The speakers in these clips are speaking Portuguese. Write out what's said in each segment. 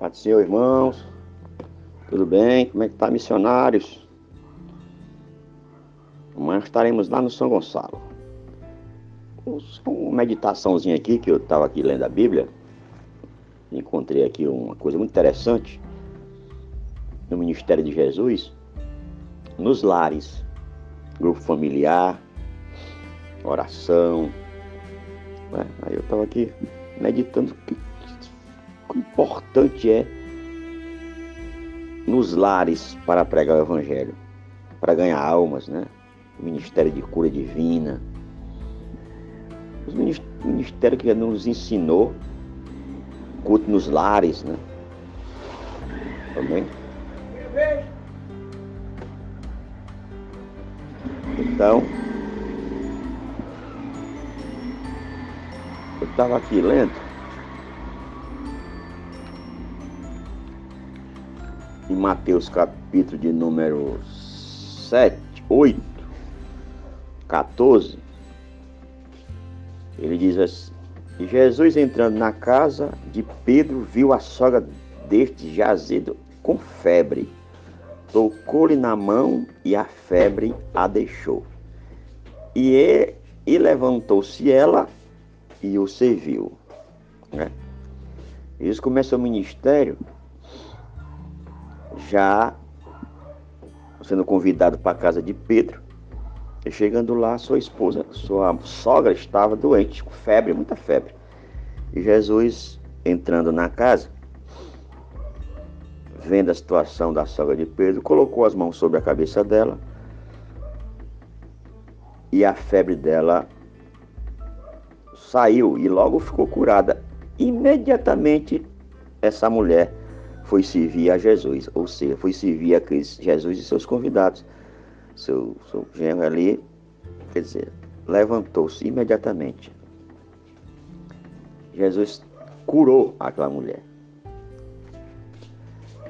Paz do Senhor, irmãos. Tudo bem? Como é que tá, missionários? Amanhã estaremos lá no São Gonçalo. Uma meditaçãozinha aqui, que eu estava aqui lendo a Bíblia. Encontrei aqui uma coisa muito interessante no ministério de Jesus, nos lares, grupo familiar, oração. Né? Aí eu estava aqui meditando que, que importante é nos lares para pregar o Evangelho, para ganhar almas, né? O ministério de cura divina. O ministério que nos ensinou culto nos lares, né? Também. Então, eu estava aqui lendo. Em Mateus capítulo de número 7, 8, 14, ele diz assim, Jesus entrando na casa de Pedro viu a sogra deste jazido com febre tocou-lhe na mão e a febre a deixou. E, e levantou-se ela e o serviu. Né? Isso começou o ministério já sendo convidado para a casa de Pedro. E chegando lá, sua esposa, sua sogra estava doente, com febre, muita febre. E Jesus entrando na casa, vendo a situação da sogra de Pedro, colocou as mãos sobre a cabeça dela e a febre dela saiu e logo ficou curada. Imediatamente essa mulher foi servir a Jesus, ou seja, foi servir a Jesus e seus convidados. Seu, seu genro ali, quer dizer, levantou-se imediatamente. Jesus curou aquela mulher.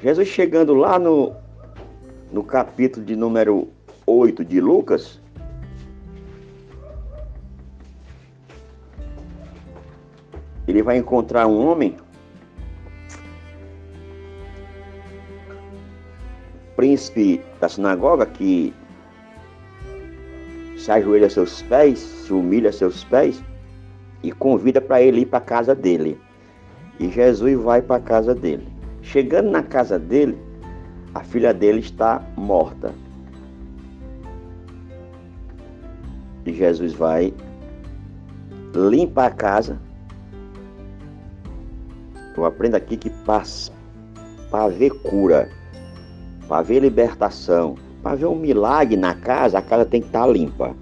Jesus chegando lá no, no capítulo de número 8 de Lucas, ele vai encontrar um homem, príncipe da sinagoga, que se ajoelha a seus pés, se humilha a seus pés e convida para ele ir para a casa dele. E Jesus vai para a casa dele. Chegando na casa dele, a filha dele está morta. E Jesus vai, limpa a casa. Eu aprendo aqui que para ver cura, para ver libertação, para ver um milagre na casa, a casa tem que estar tá limpa.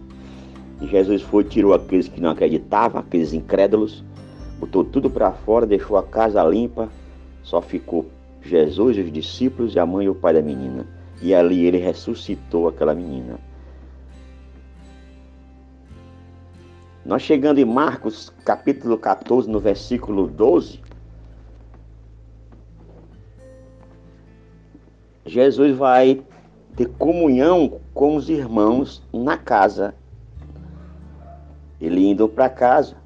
E Jesus foi, tirou aqueles que não acreditavam, aqueles incrédulos, botou tudo para fora, deixou a casa limpa, só ficou Jesus, os discípulos e a mãe e o pai da menina. E ali ele ressuscitou aquela menina. Nós chegando em Marcos, capítulo 14, no versículo 12, Jesus vai ter comunhão com os irmãos na casa. Ele indo para casa,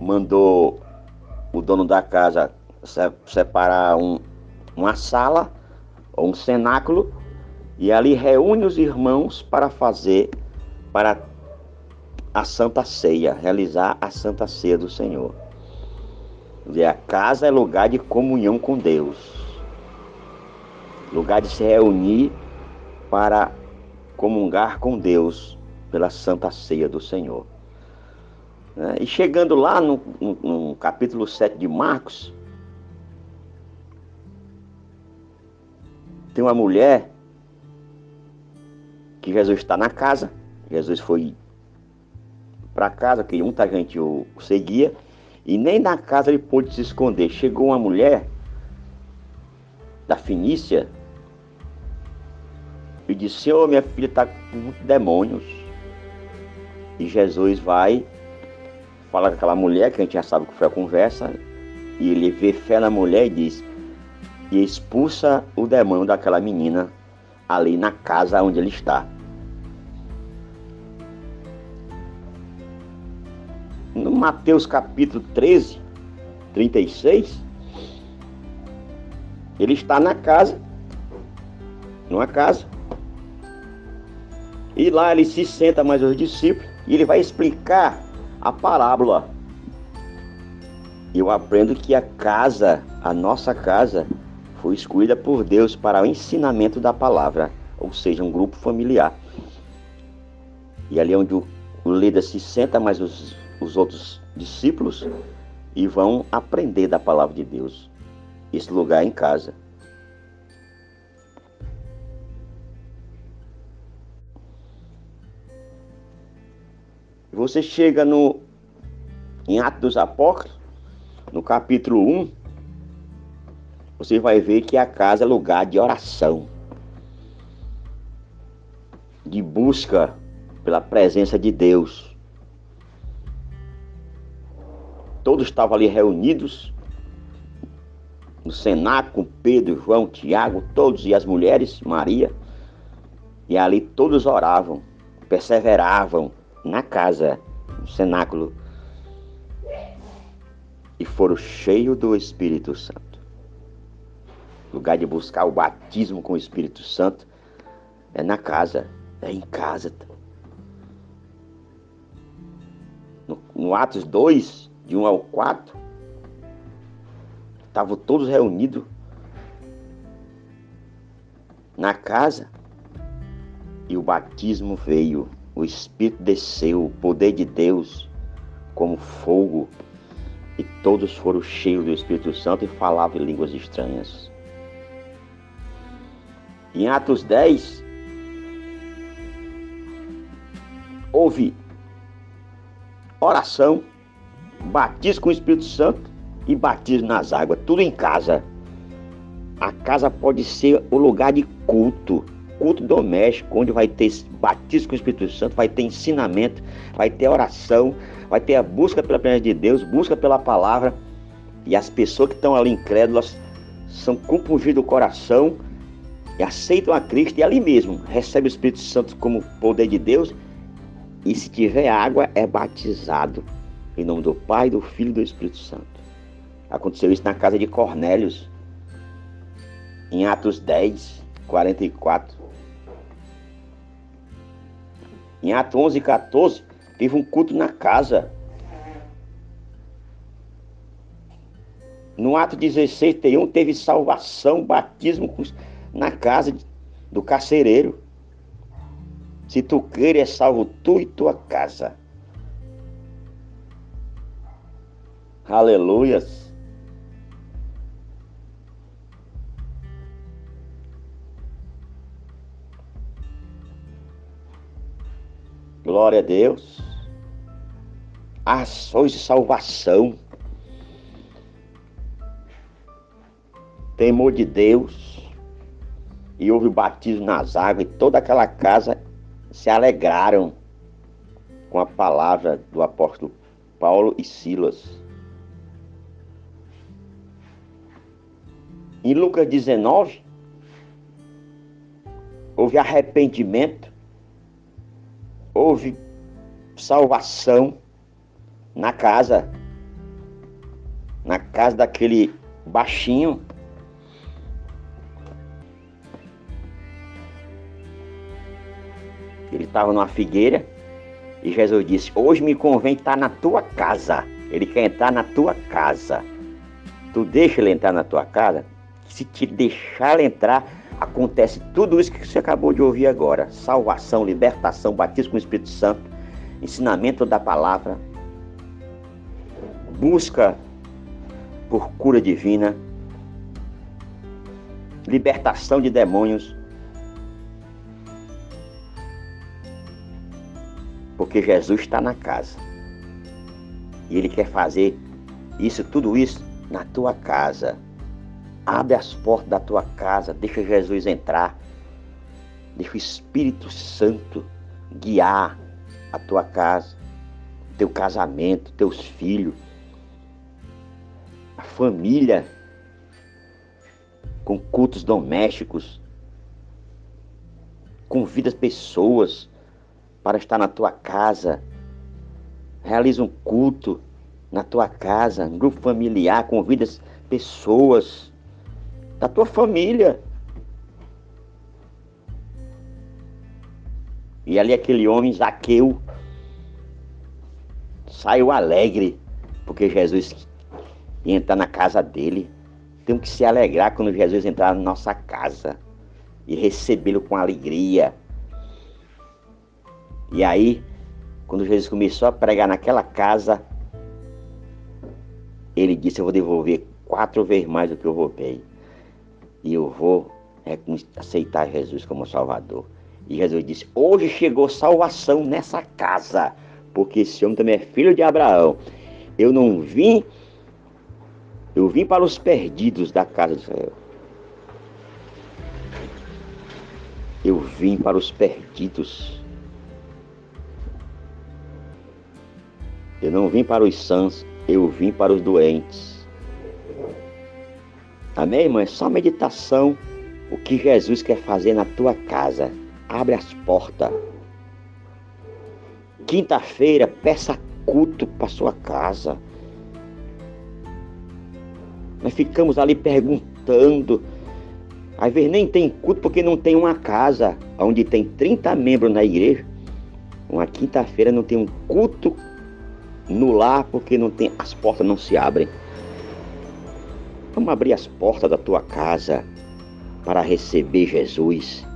mandou o dono da casa separar um, uma sala ou um cenáculo e ali reúne os irmãos para fazer para a Santa Ceia, realizar a Santa Ceia do Senhor. E a casa é lugar de comunhão com Deus, lugar de se reunir para comungar com Deus pela Santa Ceia do Senhor. É, e chegando lá no, no, no capítulo 7 de Marcos, Tem uma mulher que Jesus está na casa, Jesus foi para casa, que muita gente o seguia, e nem na casa ele pôde se esconder. Chegou uma mulher da Finícia e disse: Senhor, minha filha está com muitos demônios. E Jesus vai falar com aquela mulher, que a gente já sabe que foi a conversa, e ele vê fé na mulher e diz: e expulsa o demônio daquela menina ali na casa onde ele está. No Mateus capítulo 13, 36, Ele está na casa, numa casa, e lá ele se senta mais os discípulos e ele vai explicar a parábola. Eu aprendo que a casa, a nossa casa, foi escolhida por Deus para o ensinamento da palavra, ou seja, um grupo familiar. E ali é onde o, líder se senta mais os, os outros discípulos e vão aprender da palavra de Deus. Esse lugar é em casa. Você chega no em Atos dos Apóstolos, no capítulo 1, você vai ver que a casa é lugar de oração, de busca pela presença de Deus. Todos estavam ali reunidos no cenáculo, Pedro, João, Tiago, todos e as mulheres, Maria, e ali todos oravam, perseveravam na casa, no cenáculo, e foram cheios do Espírito Santo. lugar de buscar o batismo com o Espírito Santo é na casa, é em casa. No, no Atos 2, de 1 ao 4, estavam todos reunidos na casa e o batismo veio o Espírito desceu, o poder de Deus como fogo, e todos foram cheios do Espírito Santo e falavam em línguas estranhas. Em Atos 10, houve oração, batismo com o Espírito Santo e batismo nas águas, tudo em casa. A casa pode ser o lugar de culto culto doméstico, onde vai ter batismo com o Espírito Santo, vai ter ensinamento, vai ter oração, vai ter a busca pela presença de Deus, busca pela palavra. E as pessoas que estão ali incrédulas são compungidas do coração e aceitam a Cristo e ali mesmo recebe o Espírito Santo como poder de Deus. E se tiver água, é batizado. Em nome do Pai, do Filho e do Espírito Santo. Aconteceu isso na casa de Cornélios, em Atos 10, 44. Em Atos 11 e 14, teve um culto na casa. No ato 16, 31, teve salvação, batismo na casa do carcereiro. Se tu queres, é salvo tu e tua casa. Aleluias. Glória a Deus. Ações de salvação. Temor de Deus. E houve o batismo nas águas e toda aquela casa se alegraram com a palavra do apóstolo Paulo e Silas. Em Lucas 19, houve arrependimento houve salvação na casa, na casa daquele baixinho. Ele estava numa figueira e Jesus disse: Hoje me convém estar na tua casa. Ele quer entrar na tua casa. Tu deixa ele entrar na tua casa? Se te deixar ele entrar, acontece tudo isso que você acabou de ouvir agora: salvação, libertação, batismo com o Espírito Santo, ensinamento da palavra, busca por cura divina, libertação de demônios. Porque Jesus está na casa. E Ele quer fazer isso, tudo isso na tua casa. Abre as portas da tua casa, deixa Jesus entrar. Deixa o Espírito Santo guiar a tua casa, teu casamento, teus filhos, a família, com cultos domésticos. Convida pessoas para estar na tua casa. Realiza um culto na tua casa, um grupo familiar, convida pessoas da tua família. E ali aquele homem, Zaqueu, saiu alegre, porque Jesus ia entrar na casa dele. Temos que se alegrar quando Jesus entrar na nossa casa e recebê-lo com alegria. E aí, quando Jesus começou a pregar naquela casa, ele disse: Eu vou devolver quatro vezes mais do que eu roubei. E eu vou é, aceitar Jesus como Salvador. E Jesus disse: Hoje chegou salvação nessa casa, porque esse homem também é filho de Abraão. Eu não vim, eu vim para os perdidos da casa de Israel. Eu vim para os perdidos. Eu não vim para os sãos, eu vim para os doentes. Amém, irmão? É só meditação. O que Jesus quer fazer na tua casa. Abre as portas. Quinta-feira, peça culto para sua casa. Nós ficamos ali perguntando. Às vezes nem tem culto porque não tem uma casa onde tem 30 membros na igreja. Uma quinta-feira não tem um culto no lar porque não tem, as portas não se abrem. Vamos abrir as portas da tua casa para receber Jesus.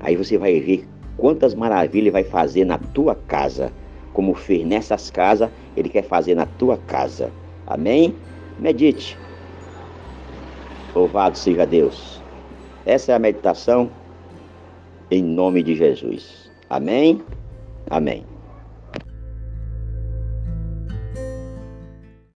Aí você vai ver quantas maravilhas ele vai fazer na tua casa. Como fez nessas casas, ele quer fazer na tua casa. Amém? Medite. Louvado seja Deus. Essa é a meditação em nome de Jesus. Amém? Amém.